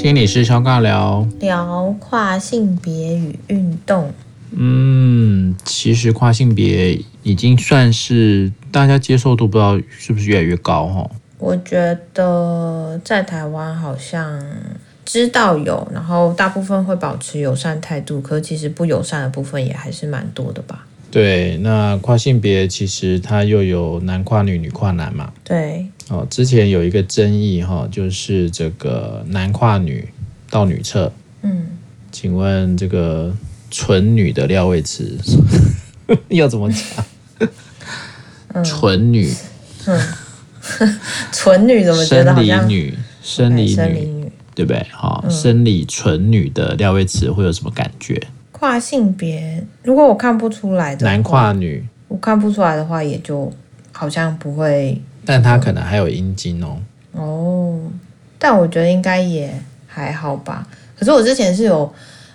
心理师肖尬聊，聊跨性别与运动。嗯，其实跨性别已经算是大家接受度，不知道是不是越来越高哈？我觉得在台湾好像知道有，然后大部分会保持友善态度，可是其实不友善的部分也还是蛮多的吧？对，那跨性别其实它又有男跨女、女跨男嘛？对。哦，之前有一个争议哈，就是这个男跨女到女厕。嗯，请问这个纯女的廖魏慈要怎么讲？纯女，嗯，纯女怎么觉得好像生理女、生理女，生理女对不对？好，嗯，生理纯女的廖魏慈会有什么感觉？跨性别，如果我看不出来的男跨女，我看不出来的话，也就好像不会。但他可能还有阴茎哦。哦，但我觉得应该也还好吧。可是我之前是有，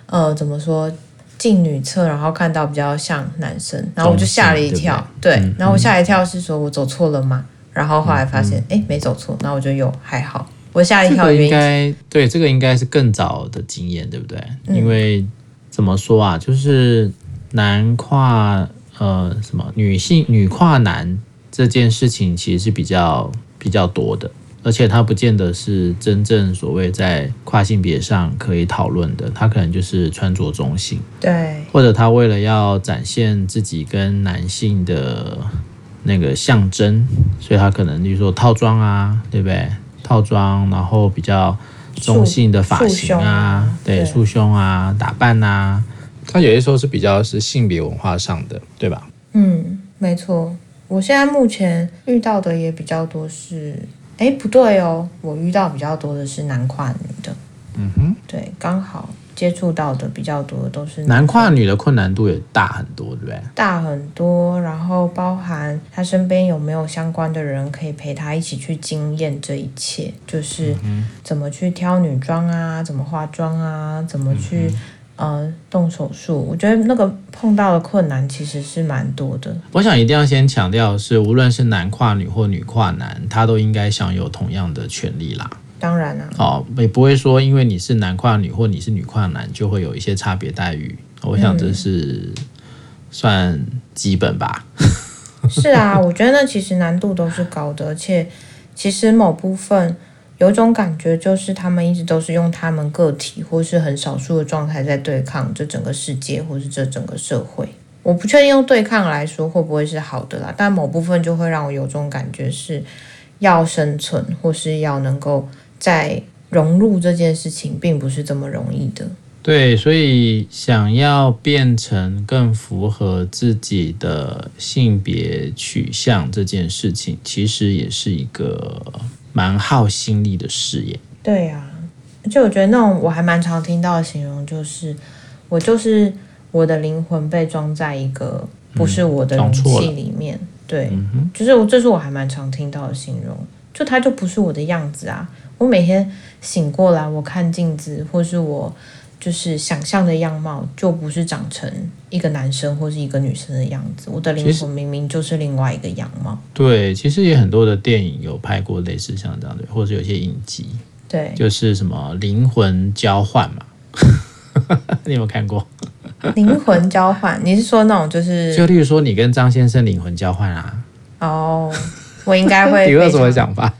呃，怎么说，进女厕，然后看到比较像男生，然后我就吓了一跳。对，对，对，然后我吓一跳是说我走错了吗？然后后来发现，哎、嗯嗯，没走错，然后我就有还好。我吓一跳，应该对这个应该是更早的经验，对不对？嗯、因为怎么说啊，就是男跨呃什么女性女跨男。这件事情其实是比较比较多的，而且它不见得是真正所谓在跨性别上可以讨论的，它可能就是穿着中性，对，或者他为了要展现自己跟男性的那个象征，所以他可能就是说套装啊，对不对？套装，然后比较中性的发型啊，对，束胸啊，打扮啊，他有些时候是比较是性别文化上的，对吧？嗯，没错。我现在目前遇到的也比较多是，哎，不对哦，我遇到比较多的是男跨女的，嗯哼，对，刚好接触到的比较多的都是男跨女的困难度也大很多，对不对？大很多，然后包含他身边有没有相关的人可以陪他一起去经验这一切，就是怎么去挑女装啊，怎么化妆啊，怎么去。呃，动手术，我觉得那个碰到的困难其实是蛮多的。我想一定要先强调的是，无论是男跨女或女跨男，他都应该享有同样的权利啦。当然啊，哦，也不会说因为你是男跨女或你是女跨男，就会有一些差别待遇。我想这是算基本吧。嗯、是啊，我觉得那其实难度都是高的，而且其实某部分。有种感觉，就是他们一直都是用他们个体或是很少数的状态在对抗这整个世界，或是这整个社会。我不确定用对抗来说会不会是好的啦，但某部分就会让我有种感觉，是要生存或是要能够在融入这件事情，并不是这么容易的。对，所以想要变成更符合自己的性别取向这件事情，其实也是一个。蛮耗心力的事业。对呀、啊，而且我觉得那种我还蛮常听到的形容，就是我就是我的灵魂被装在一个不是我的容器里面。嗯、对、嗯，就是我这是我还蛮常听到的形容，就它就不是我的样子啊。我每天醒过来，我看镜子，或是我。就是想象的样貌，就不是长成一个男生或是一个女生的样子。我的灵魂明明就是另外一个样貌。对，其实也很多的电影有拍过类似像这样的，或者有些影集。对，就是什么灵魂交换嘛。你有没有看过？灵魂交换？你是说那种就是？就例如说，你跟张先生灵魂交换啊？哦，我应该会。你有什么想法？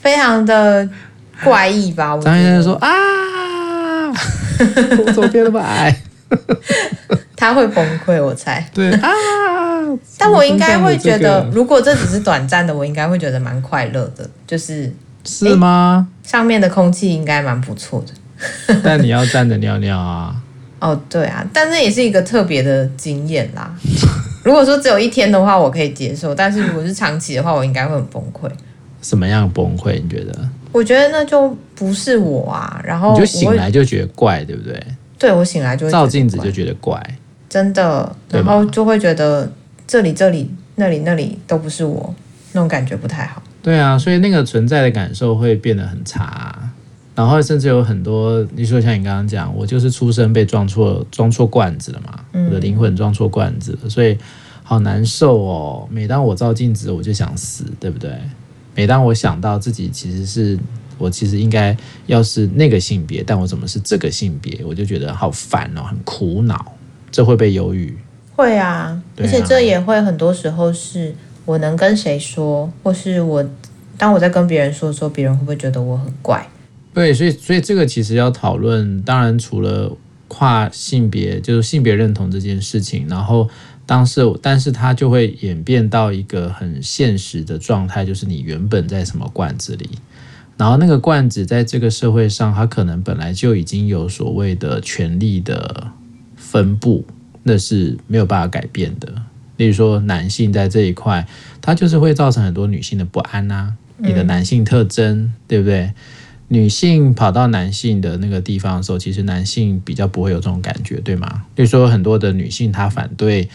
非常的怪异吧？张先生说啊。我怎么变那么矮？他会崩溃，我猜。对啊，但我应该会觉得，如果这只是短暂的，我应该会觉得蛮快乐的。就是是吗？上面的空气应该蛮不错的。但你要站着尿尿啊。哦，对啊，但这也是一个特别的经验啦。如果说只有一天的话，我可以接受；但是如果是长期的话，我应该会很崩溃。什么样崩溃？你觉得？我觉得那就不是我啊，然后我就醒来就觉得怪，对不对？对，我醒来就照镜子就觉得怪，真的，然后就会觉得这里、这里、那里、那里都不是我，那种感觉不太好。对啊，所以那个存在的感受会变得很差，然后甚至有很多，你说像你刚刚讲，我就是出生被撞错装错罐子了嘛，我的灵魂装错罐子了，所以好难受哦。每当我照镜子，我就想死，对不对？每当我想到自己其实是我其实应该要是那个性别，但我怎么是这个性别？我就觉得好烦哦，很苦恼。这会被犹豫？会啊，而且这也会很多时候是我能跟谁说，或是我当我在跟别人说的时候，别人会不会觉得我很怪？对，所以所以这个其实要讨论，当然除了跨性别，就是性别认同这件事情，然后当时，但是它就会演变到一个很现实的状态，就是你原本在什么罐子里，然后那个罐子在这个社会上，它可能本来就已经有所谓的权力的分布，那是没有办法改变的。例如说，男性在这一块，它就是会造成很多女性的不安啊，你的男性特征，嗯、对不对？女性跑到男性的那个地方的时候，其实男性比较不会有这种感觉，对吗？比如说很多的女性她反对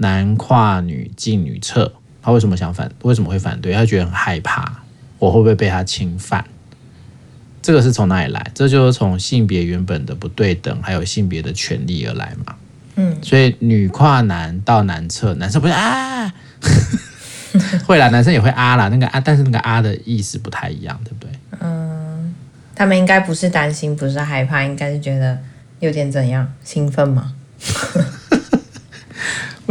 男跨女进女厕，他为什么想反？为什么会反对？他觉得很害怕，我会不会被他侵犯？这个是从哪里来？这就是从性别原本的不对等，还有性别的权利而来嘛。嗯，所以女跨男到男厕，男生不是啊？会啦，男生也会啊啦，那个啊，但是那个啊的意思不太一样，对不对？嗯他们应该不是担心，不是害怕，应该是觉得有点怎样兴奋吗？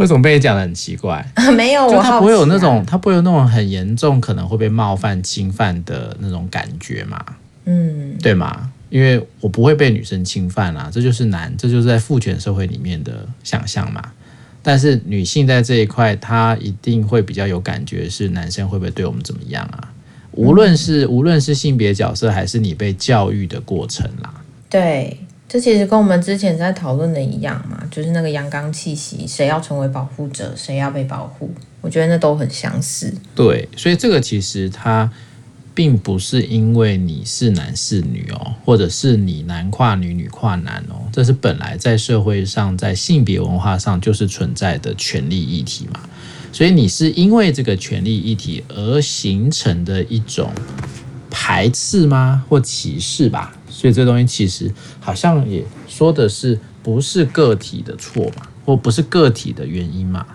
为什么被你讲的很奇怪？没有，我他不会有那种，他不会有那种很严重，可能会被冒犯、侵犯的那种感觉嘛？嗯，对吗？因为我不会被女生侵犯啊，这就是男，这就是在父权社会里面的想象嘛。但是女性在这一块，她一定会比较有感觉，是男生会不会对我们怎么样啊？无论是无论是性别角色，还是你被教育的过程啦，对，这其实跟我们之前在讨论的一样嘛，就是那个阳刚气息，谁要成为保护者，谁要被保护，我觉得那都很相似。对，所以这个其实它并不是因为你是男是女哦，或者是你男跨女，女跨男哦，这是本来在社会上，在性别文化上就是存在的权利议题嘛。所以你是因为这个权力议题而形成的一种排斥吗？或歧视吧？所以这东西其实好像也说的是不是个体的错嘛，或不是个体的原因嘛？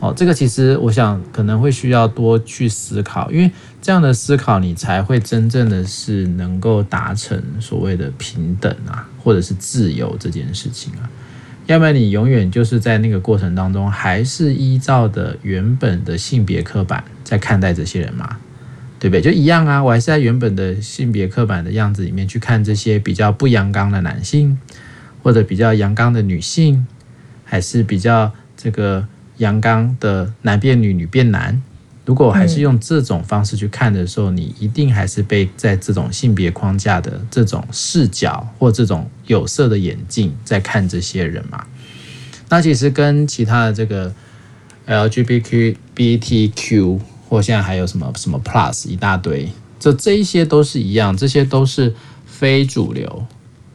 哦，这个其实我想可能会需要多去思考，因为这样的思考你才会真正的是能够达成所谓的平等啊，或者是自由这件事情啊。要不然你永远就是在那个过程当中，还是依照的原本的性别刻板在看待这些人嘛，对不对？就一样啊，我还是在原本的性别刻板的样子里面去看这些比较不阳刚的男性，或者比较阳刚的女性，还是比较这个阳刚的男变女，女变男。如果还是用这种方式去看的时候，你一定还是被在这种性别框架的这种视角或这种有色的眼镜在看这些人嘛。那其实跟其他的这个 LGBTQ 或现在还有什么什么 Plus 一大堆，这这一些都是一样，这些都是非主流，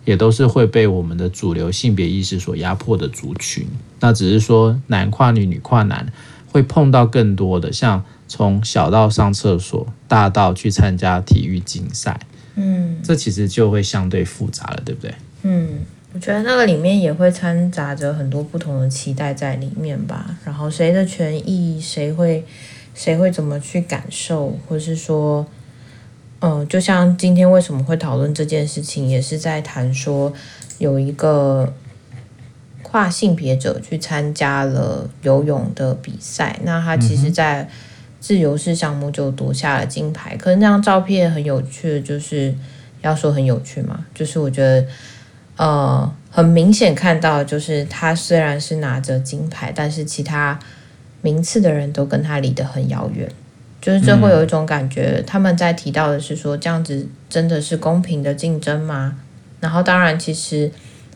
也都是会被我们的主流性别意识所压迫的族群。那只是说男跨女，女跨男会碰到更多的像。从小到上厕所，大到去参加体育竞赛，嗯，这其实就会相对复杂了，对不对？嗯，我觉得那个里面也会掺杂着很多不同的期待在里面吧。然后谁的权益，谁会，谁会怎么去感受，或是说，嗯、呃，就像今天为什么会讨论这件事情，也是在谈说有一个跨性别者去参加了游泳的比赛，那他其实，在、嗯自由式项目就夺下了金牌，可是那张照片很有趣，就是要说很有趣嘛，就是我觉得，呃，很明显看到，就是他虽然是拿着金牌，但是其他名次的人都跟他离得很遥远，就是这会有一种感觉，他们在提到的是说，这样子真的是公平的竞争吗？然后当然，其实，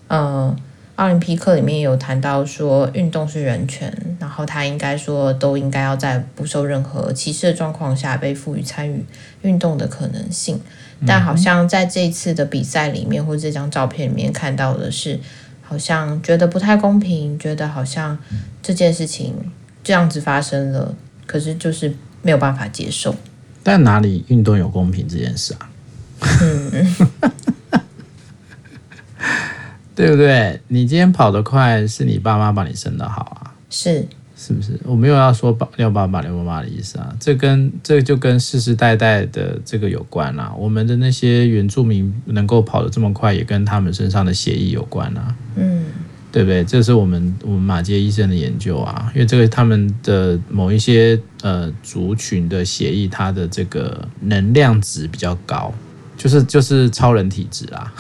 呃。奥林匹克里面有谈到说，运动是人权，然后他应该说都应该要在不受任何歧视的状况下被赋予参与运动的可能性。但好像在这一次的比赛里面，或这张照片里面看到的是，好像觉得不太公平，觉得好像这件事情这样子发生了，可是就是没有办法接受。但哪里运动有公平这件事啊？嗯。对不对？你今天跑得快，是你爸妈把你生得好啊？是是不是？我没有要说爸六八八六八八的意思啊，这跟这就跟世世代代的这个有关啊。我们的那些原住民能够跑得这么快，也跟他们身上的血液有关啊。嗯，对不对？这是我们我们马街医生的研究啊，因为这个他们的某一些呃族群的血液，它的这个能量值比较高，就是就是超人体质啊。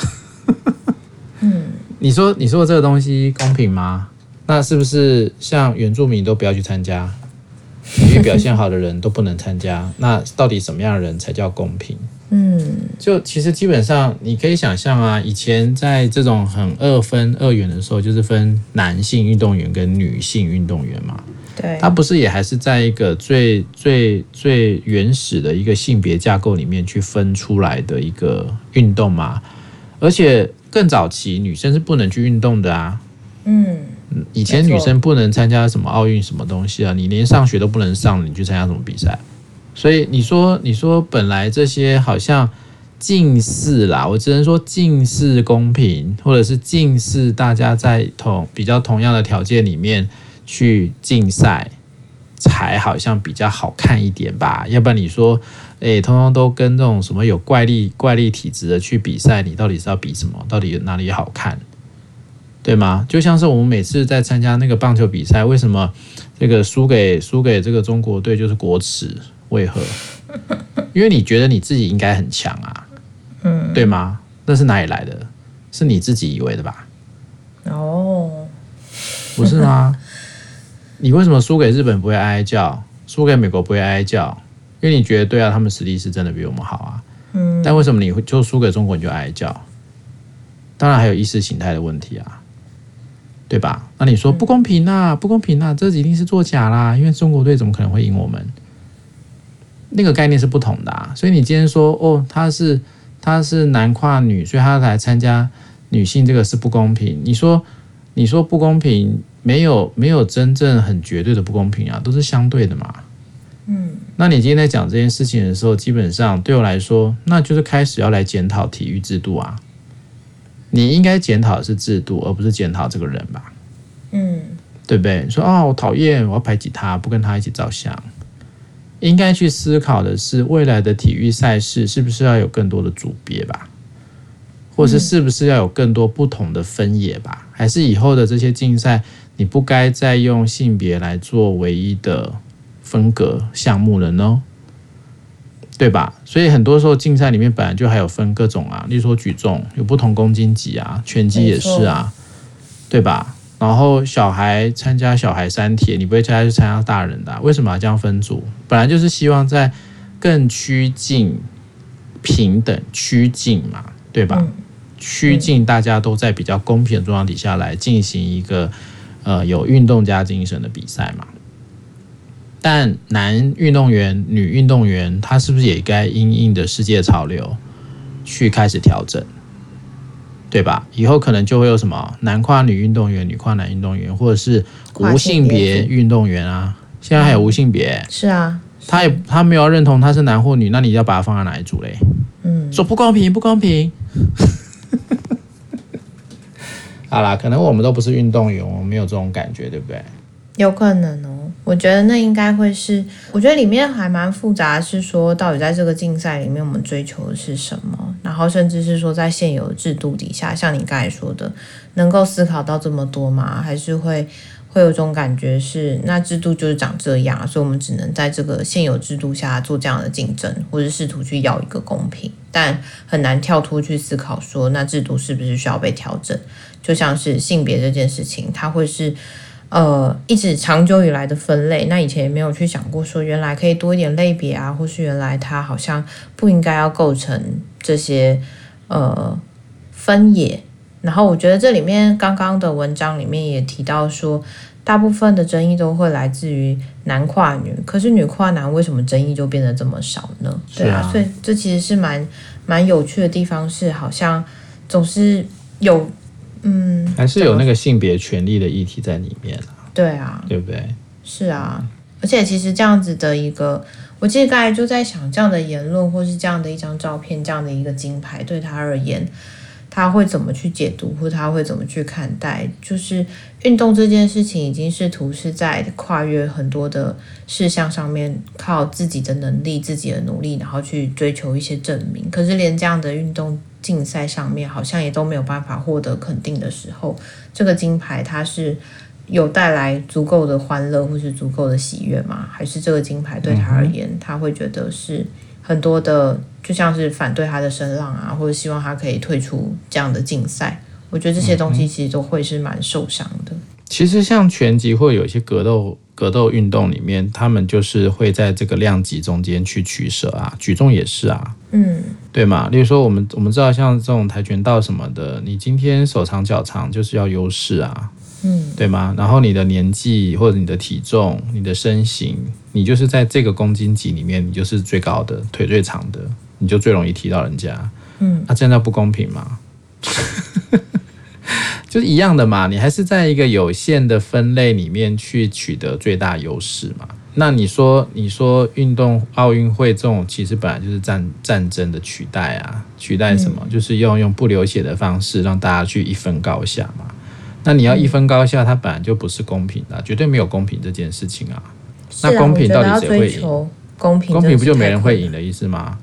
嗯，你说你说这个东西公平吗？那是不是像原住民都不要去参加，体育表现好的人都不能参加？那到底什么样的人才叫公平？嗯，就其实基本上你可以想象啊，以前在这种很二分二元的时候，就是分男性运动员跟女性运动员嘛。对，他不是也还是在一个最最最原始的一个性别架构里面去分出来的一个运动嘛？而且更早期女生是不能去运动的啊。嗯。以前女生不能参加什么奥运什么东西啊，你连上学都不能上，你去参加什么比赛？所以你说，你说本来这些好像近似啦，我只能说近似公平，或者是近似大家在同比较同样的条件里面去竞赛，才好像比较好看一点吧？要不然你说，诶，通通都跟这种什么有怪力怪力体质的去比赛，你到底是要比什么？到底哪里好看？对吗？就像是我们每次在参加那个棒球比赛，为什么这个输给输给这个中国队就是国耻？为何？因为你觉得你自己应该很强啊，嗯，对吗？那是哪里来的？是你自己以为的吧？哦，不是吗？你为什么输给日本不会哀哀叫，输给美国不会哀哀叫？因为你觉得对啊，他们实力是真的比我们好啊。嗯，但为什么你会就输给中国你就哀哀叫？当然还有意识形态的问题啊。对吧？那你说不公平啊，不公平啊，这一定是作假啦！因为中国队怎么可能会赢我们？那个概念是不同的啊。所以你今天说哦，他是他是男跨女，所以他来参加女性这个是不公平。你说你说不公平，没有没有真正很绝对的不公平啊，都是相对的嘛。嗯，那你今天在讲这件事情的时候，基本上对我来说，那就是开始要来检讨体育制度啊。你应该检讨的是制度，而不是检讨这个人吧？嗯，对不对？你说啊、哦，我讨厌，我要排挤他，不跟他一起照相。应该去思考的是，未来的体育赛事是不是要有更多的组别吧？或是是不是要有更多不同的分野吧？还是以后的这些竞赛，你不该再用性别来做唯一的分隔项目了呢？对吧？所以很多时候竞赛里面本来就还有分各种啊，例如说举重有不同公斤级啊，拳击也是啊，对吧？然后小孩参加小孩三铁，你不会叫他去参加大人的啊，为什么要这样分组？本来就是希望在更趋近平等趋近嘛，对吧？趋近大家都在比较公平的状况底下来进行一个呃有运动家精神的比赛嘛。但男运动员、女运动员，他是不是也该因应的世界潮流去开始调整，对吧？以后可能就会有什么男跨女运动员、女跨男运动员，或者是无性别运动员啊。现在还有无性别，是啊，他也他没有认同他是男或女，那你要把他放在哪一组嘞？嗯，说不公平，不公平。好啦，可能我们都不是运动员，我们没有这种感觉，对不对？有可能哦。我觉得那应该会是，我觉得里面还蛮复杂，是说到底在这个竞赛里面，我们追求的是什么？然后甚至是说，在现有制度底下，像你刚才说的，能够思考到这么多吗？还是会会有种感觉是，那制度就是长这样，所以我们只能在这个现有制度下做这样的竞争，或者试图去要一个公平，但很难跳脱去思考说，那制度是不是需要被调整？就像是性别这件事情，它会是。呃，一直长久以来的分类，那以前也没有去想过说，原来可以多一点类别啊，或是原来它好像不应该要构成这些呃分野。然后我觉得这里面刚刚的文章里面也提到说，大部分的争议都会来自于男跨女，可是女跨男为什么争议就变得这么少呢？对啊，所以这其实是蛮蛮有趣的地方，是好像总是有。嗯，还是有那个性别权利的议题在里面啊。对啊，对不对？是啊，而且其实这样子的一个，我记得刚才就在想，这样的言论或是这样的一张照片，这样的一个金牌，对他而言，他会怎么去解读，或他会怎么去看待？就是运动这件事情，已经试图是在跨越很多的事项上面，靠自己的能力、自己的努力，然后去追求一些证明。可是连这样的运动竞赛上面，好像也都没有办法获得肯定的时候，这个金牌它是有带来足够的欢乐，或是足够的喜悦吗？还是这个金牌对他而言，他会觉得是很多的？就像是反对他的声浪啊，或者希望他可以退出这样的竞赛，我觉得这些东西其实都会是蛮受伤的。其实像拳击或有一些格斗格斗运动里面，他们就是会在这个量级中间去取舍啊，举重也是啊，嗯，对嘛？例如说我们我们知道像这种跆拳道什么的，你今天手长脚长就是要优势啊。嗯，对吗？然后你的年纪或者你的体重、你的身形，你就是在这个公斤级里面，你就是最高的，腿最长的，你就最容易踢到人家。嗯，那这样不公平吗？就是一样的嘛，你还是在一个有限的分类里面去取得最大优势嘛。那你说，你说运动奥运会这种其实本来就是战战争的取代啊，取代什么？嗯，就是用用不流血的方式让大家去一分高下嘛。那你要一分高下，它本来就不是公平的，绝对没有公平这件事情啊。那公平到底谁会赢？公平，公平不就没人会赢的意思吗？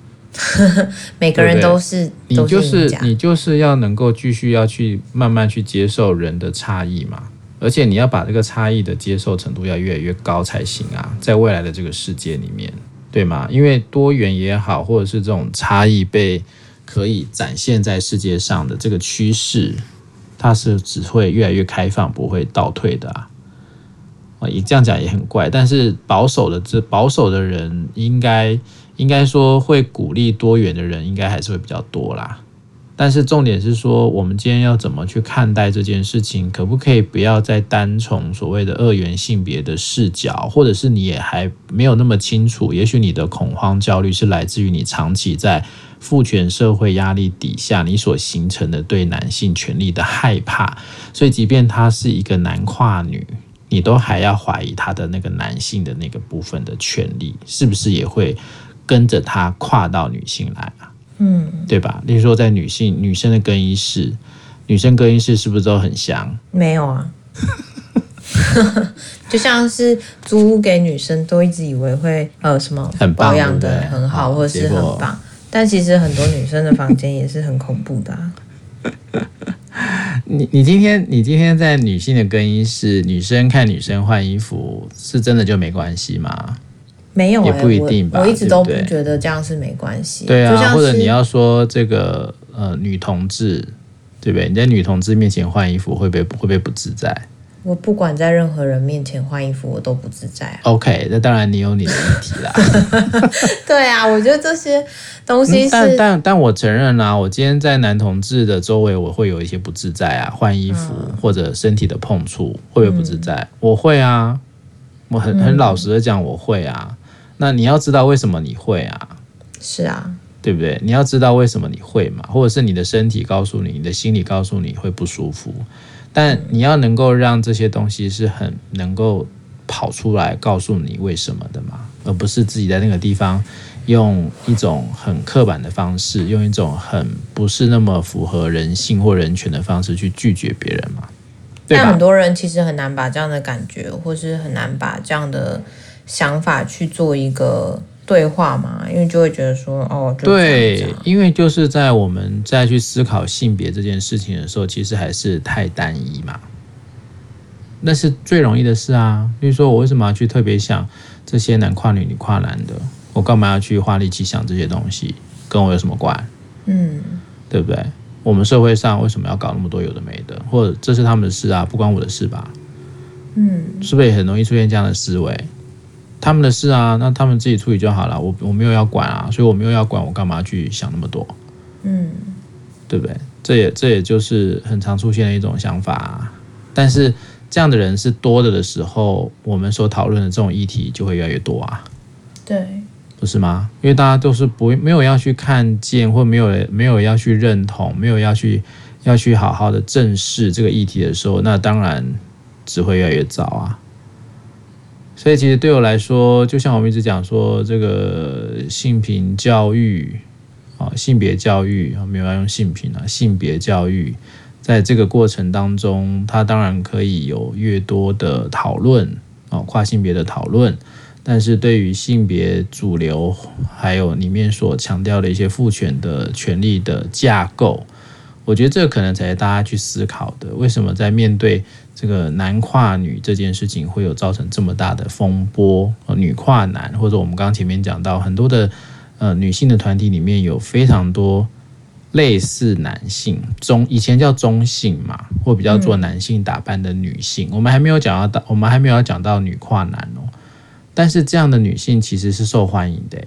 每个人都是，对对，你就是你就是要能够继续要去慢慢去接受人的差异嘛，而且你要把这个差异的接受程度要越来越高才行啊，在未来的这个世界里面，对吗？因为多元也好，或者是这种差异被可以展现在世界上的这个趋势。它是只会越来越开放，不会倒退的啊！啊，你这样讲也很怪，但是保守的这保守的人，应该应该说会鼓励多元的人，应该还是会比较多啦。但是重点是说，我们今天要怎么去看待这件事情？可不可以不要再单从所谓的二元性别的视角，或者是你也还没有那么清楚？也许你的恐慌焦虑是来自于你长期在父权社会压力底下，你所形成的对男性权利的害怕。所以，即便他是一个男跨女，你都还要怀疑他的那个男性的那个部分的权利，是不是也会跟着他跨到女性来啊？嗯，对吧？例如说，在女性女生的更衣室，女生更衣室是不是都很香？没有啊，就像是租屋给女生，都一直以为会呃什么很保养的很好，或者是很棒。但其实很多女生的房间也是很恐怖的啊。你你今天你今天在女性的更衣室，女生看女生换衣服，是真的就没关系吗？没有、欸，也不一定吧。我，我一直都不觉得这样是没关系。对啊，或者你要说这个呃女同志，对不对？你在女同志面前换衣服会不会会不会不自在？我不管在任何人面前换衣服，我都不自在啊。OK，那当然你有你的问题啦。对啊，我觉得这些东西是，嗯、但但但我承认啦，我今天在男同志的周围，我会有一些不自在啊，换衣服，嗯、或者身体的碰触，会不会不自在？嗯、我会啊，我很很老实的讲，我会啊。那你要知道为什么你会啊？是啊，对不对？你要知道为什么你会嘛，或者是你的身体告诉你，你的心理告诉你会不舒服，但你要能够让这些东西是很能够跑出来告诉你为什么的嘛，而不是自己在那个地方用一种很刻板的方式，用一种很不是那么符合人性或人权的方式去拒绝别人嘛。但很多人其实很难把这样的感觉，或是很难把这样的。想法去做一个对话嘛，因为就会觉得说，哦，对，因为就是在我们再去思考性别这件事情的时候，其实还是太单一嘛。那是最容易的事啊。比如说，我为什么要去特别想这些男跨女、女跨男的？我干嘛要去花力气想这些东西？跟我有什么关？嗯，对不对？我们社会上为什么要搞那么多有的没的？或者这是他们的事啊，不关我的事吧？嗯，是不是也很容易出现这样的思维？他们的事啊，那他们自己处理就好了。我我没有要管啊，所以我没有要管，我干嘛去想那么多？嗯，对不对？这也这也就是很常出现的一种想法啊。但是这样的人是多的的时候，我们所讨论的这种议题就会越来越多啊。对，不是吗？因为大家都是不没有要去看见，或没有没有要去认同，没有要去要去好好的正视这个议题的时候，那当然只会越来越糟啊。所以，其实对我来说，就像我们一直讲说，这个性平教育，啊，性别教育啊，没有要用性平啊，性别教育，在这个过程当中，它当然可以有越多的讨论啊，跨性别的讨论，但是对于性别主流，还有里面所强调的一些父权的权利的架构，我觉得这个可能才是大家去思考的，为什么在面对这个男跨女这件事情会有造成这么大的风波？女跨男，或者我们刚刚前面讲到很多的。呃，女性的团体里面有非常多类似男性中，以前叫中性嘛，或比较做男性打扮的女性。嗯、我们还没有讲到，我们还没有要讲到女跨男哦。但是这样的女性其实是受欢迎的，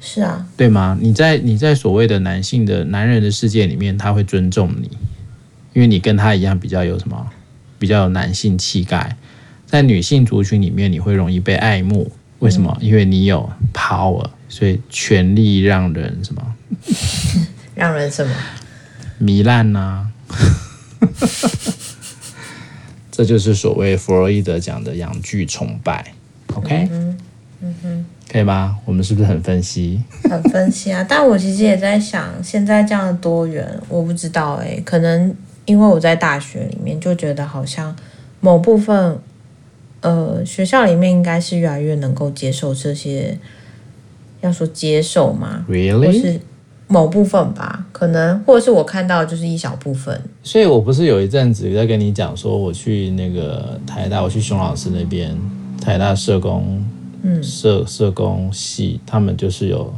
是啊，对吗？你在你在所谓的男性的男人的世界里面，他会尊重你，因为你跟他一样比较有什么，比较有男性气概。在女性族群里面，你会容易被爱慕，为什么？嗯、因为你有 power。所以权力让人什么？让人什么？糜烂呐！这就是所谓弗洛伊德讲的阳具崇拜。OK，可以吗？我们是不是很分析？很分析啊！但我其实也在想，现在这样的多元，我不知道哎、欸，可能因为我在大学里面就觉得好像某部分，呃，学校里面应该是越来越能够接受这些。要说接受吗？Really？或是某部分吧，可能或者是我看到就是一小部分。所以我不是有一阵子在跟你讲说，我去那个台大，我去熊老师那边，台大社工，嗯，社社工系，他们就是有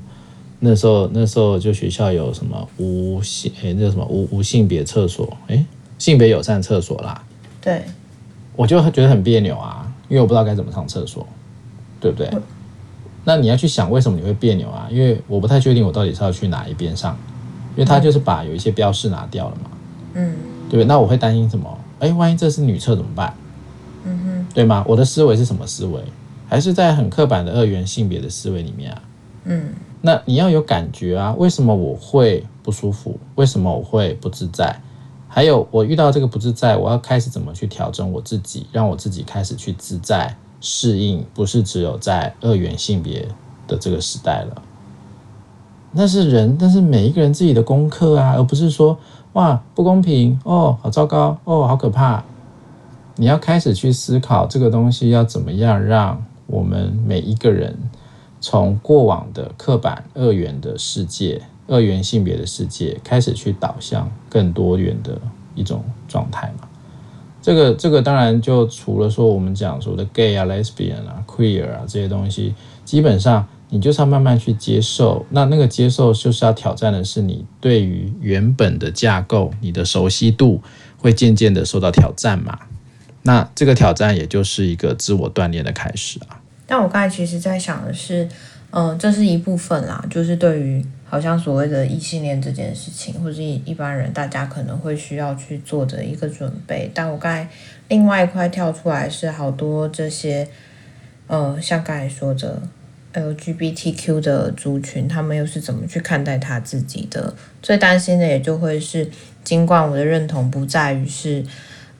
那时候那时候就学校有什么无性诶，那个什么无无性别厕所，诶，性别友善厕所啦。对，我就觉得很别扭啊，因为我不知道该怎么上厕所，对不对？那你要去想为什么你会别扭啊？因为我不太确定我到底是要去哪一边上，因为他就是把有一些标识拿掉了嘛，嗯，对不对？那我会担心什么？哎，万一这是女厕怎么办？嗯哼，对吗？我的思维是什么思维？还是在很刻板的二元性别的思维里面啊？嗯，那你要有感觉啊，为什么我会不舒服？为什么我会不自在？还有我遇到这个不自在，我要开始怎么去调整我自己，让我自己开始去自在？适应不是只有在二元性别的这个时代了，那是人，但是每一个人自己的功课啊，而不是说哇不公平哦，好糟糕哦，好可怕。你要开始去思考这个东西要怎么样让我们每一个人从过往的刻板二元的世界、二元性别的世界开始去导向更多元的一种状态嘛。这个这个当然就除了说我们讲说的 gay 啊、lesbian 啊、queer 啊这些东西，基本上你就是要慢慢去接受。那那个接受就是要挑战的是你对于原本的架构，你的熟悉度会渐渐的受到挑战嘛。那这个挑战也就是一个自我锻炼的开始啊。但我刚才其实在想的是，嗯、这是一部分啦，就是对于。好像所谓的异性恋这件事情，或者一一般人大家可能会需要去做的一个准备。但我刚才另外一块跳出来是好多这些，呃，像刚才说的 LGBTQ 的族群，他们又是怎么去看待他自己的？最担心的也就会是，尽管我的认同不在于是。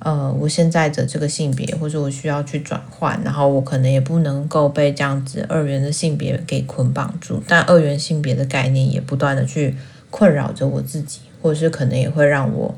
呃，我现在的这个性别，或者我需要去转换，然后我可能也不能够被这样子二元的性别给捆绑住，但二元性别的概念也不断的去困扰着我自己，或者是可能也会让我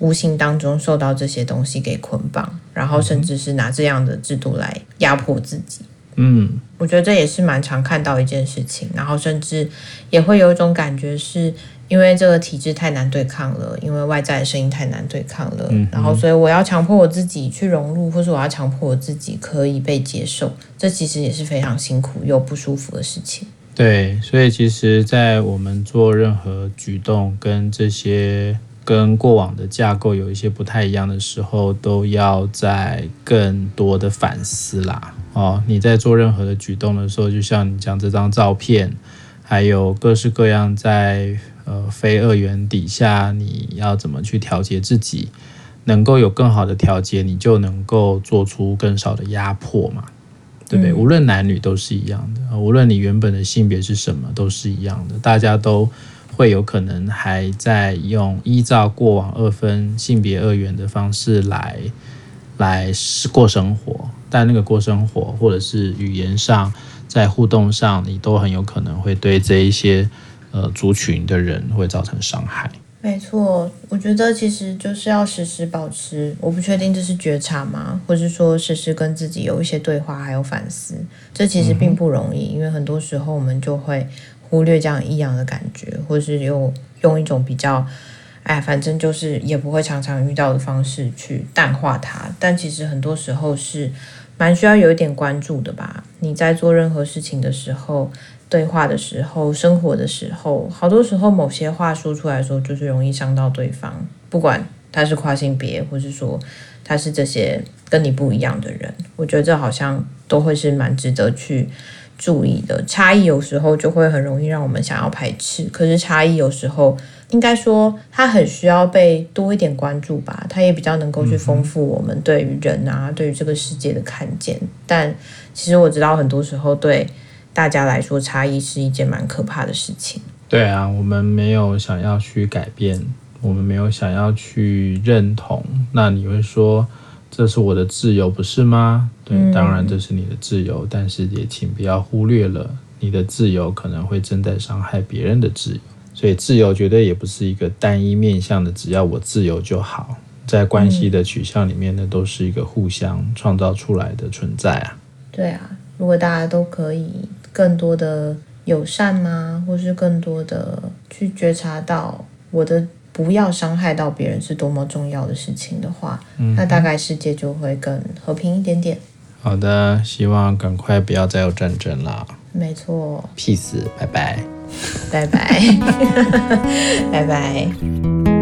无形当中受到这些东西给捆绑，然后甚至是拿这样的制度来压迫自己。嗯，我觉得这也是蛮常看到一件事情，然后甚至也会有一种感觉是。因为这个体制太难对抗了，因为外在的声音太难对抗了，嗯、然后所以我要强迫我自己去融入，或是我要强迫我自己可以被接受，这其实也是非常辛苦又不舒服的事情。对，所以其实，在我们做任何举动跟这些跟过往的架构有一些不太一样的时候，都要在更多的反思啦。哦，你在做任何的举动的时候，就像你讲这张照片，还有各式各样在。呃，非二元底下，你要怎么去调节自己，能够有更好的调节，你就能够做出更少的压迫嘛，对不对？嗯、无论男女都是一样的，无论你原本的性别是什么，都是一样的。大家都会有可能还在用依照过往二分性别二元的方式来来过生活，但那个过生活或者是语言上，在互动上，你都很有可能会对这一些。呃族群的人会造成伤害。没错，我觉得其实就是要时时保持，我不确定这是觉察吗？或是说时时跟自己有一些对话，还有反思，这其实并不容易，因为很多时候我们就会忽略这样异样的感觉，或是用用一种比较，哎，反正就是也不会常常遇到的方式去淡化它。但其实很多时候是蛮需要有一点关注的吧？你在做任何事情的时候。对话的时候，生活的时候，好多时候某些话说出来的时候，就是容易伤到对方。不管他是跨性别，或是说他是这些跟你不一样的人，我觉得这好像都会是蛮值得去注意的。差异有时候就会很容易让我们想要排斥，可是差异有时候应该说他很需要被多一点关注吧。他也比较能够去丰富我们对于人啊，对于这个世界的看见。但其实我知道很多时候对。大家来说，差异是一件蛮可怕的事情。对啊，我们没有想要去改变，我们没有想要去认同。那你会说，这是我的自由，不是吗？对，嗯、当然这是你的自由，但是也请不要忽略了你的自由可能会正在伤害别人的自由。所以，自由绝对也不是一个单一面向的，只要我自由就好。在关系的取向里面呢，都是一个互相创造出来的存在啊。对啊，如果大家都可以。更多的友善吗？或是更多的去觉察到我的不要伤害到别人是多么重要的事情的话，嗯、那大概世界就会更和平一点点。好的，希望赶快不要再有战争了。没错。Peace，拜拜。拜拜。拜拜。